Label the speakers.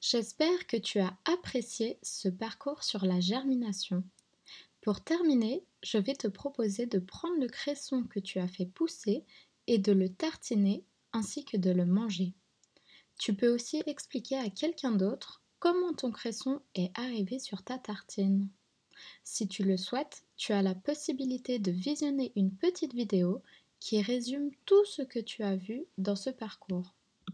Speaker 1: J'espère que tu as apprécié ce parcours sur la germination. Pour terminer, je vais te proposer de prendre le cresson que tu as fait pousser et de le tartiner ainsi que de le manger. Tu peux aussi expliquer à quelqu'un d'autre comment ton cresson est arrivé sur ta tartine. Si tu le souhaites, tu as la possibilité de visionner une petite vidéo qui résume tout ce que tu as vu dans ce parcours.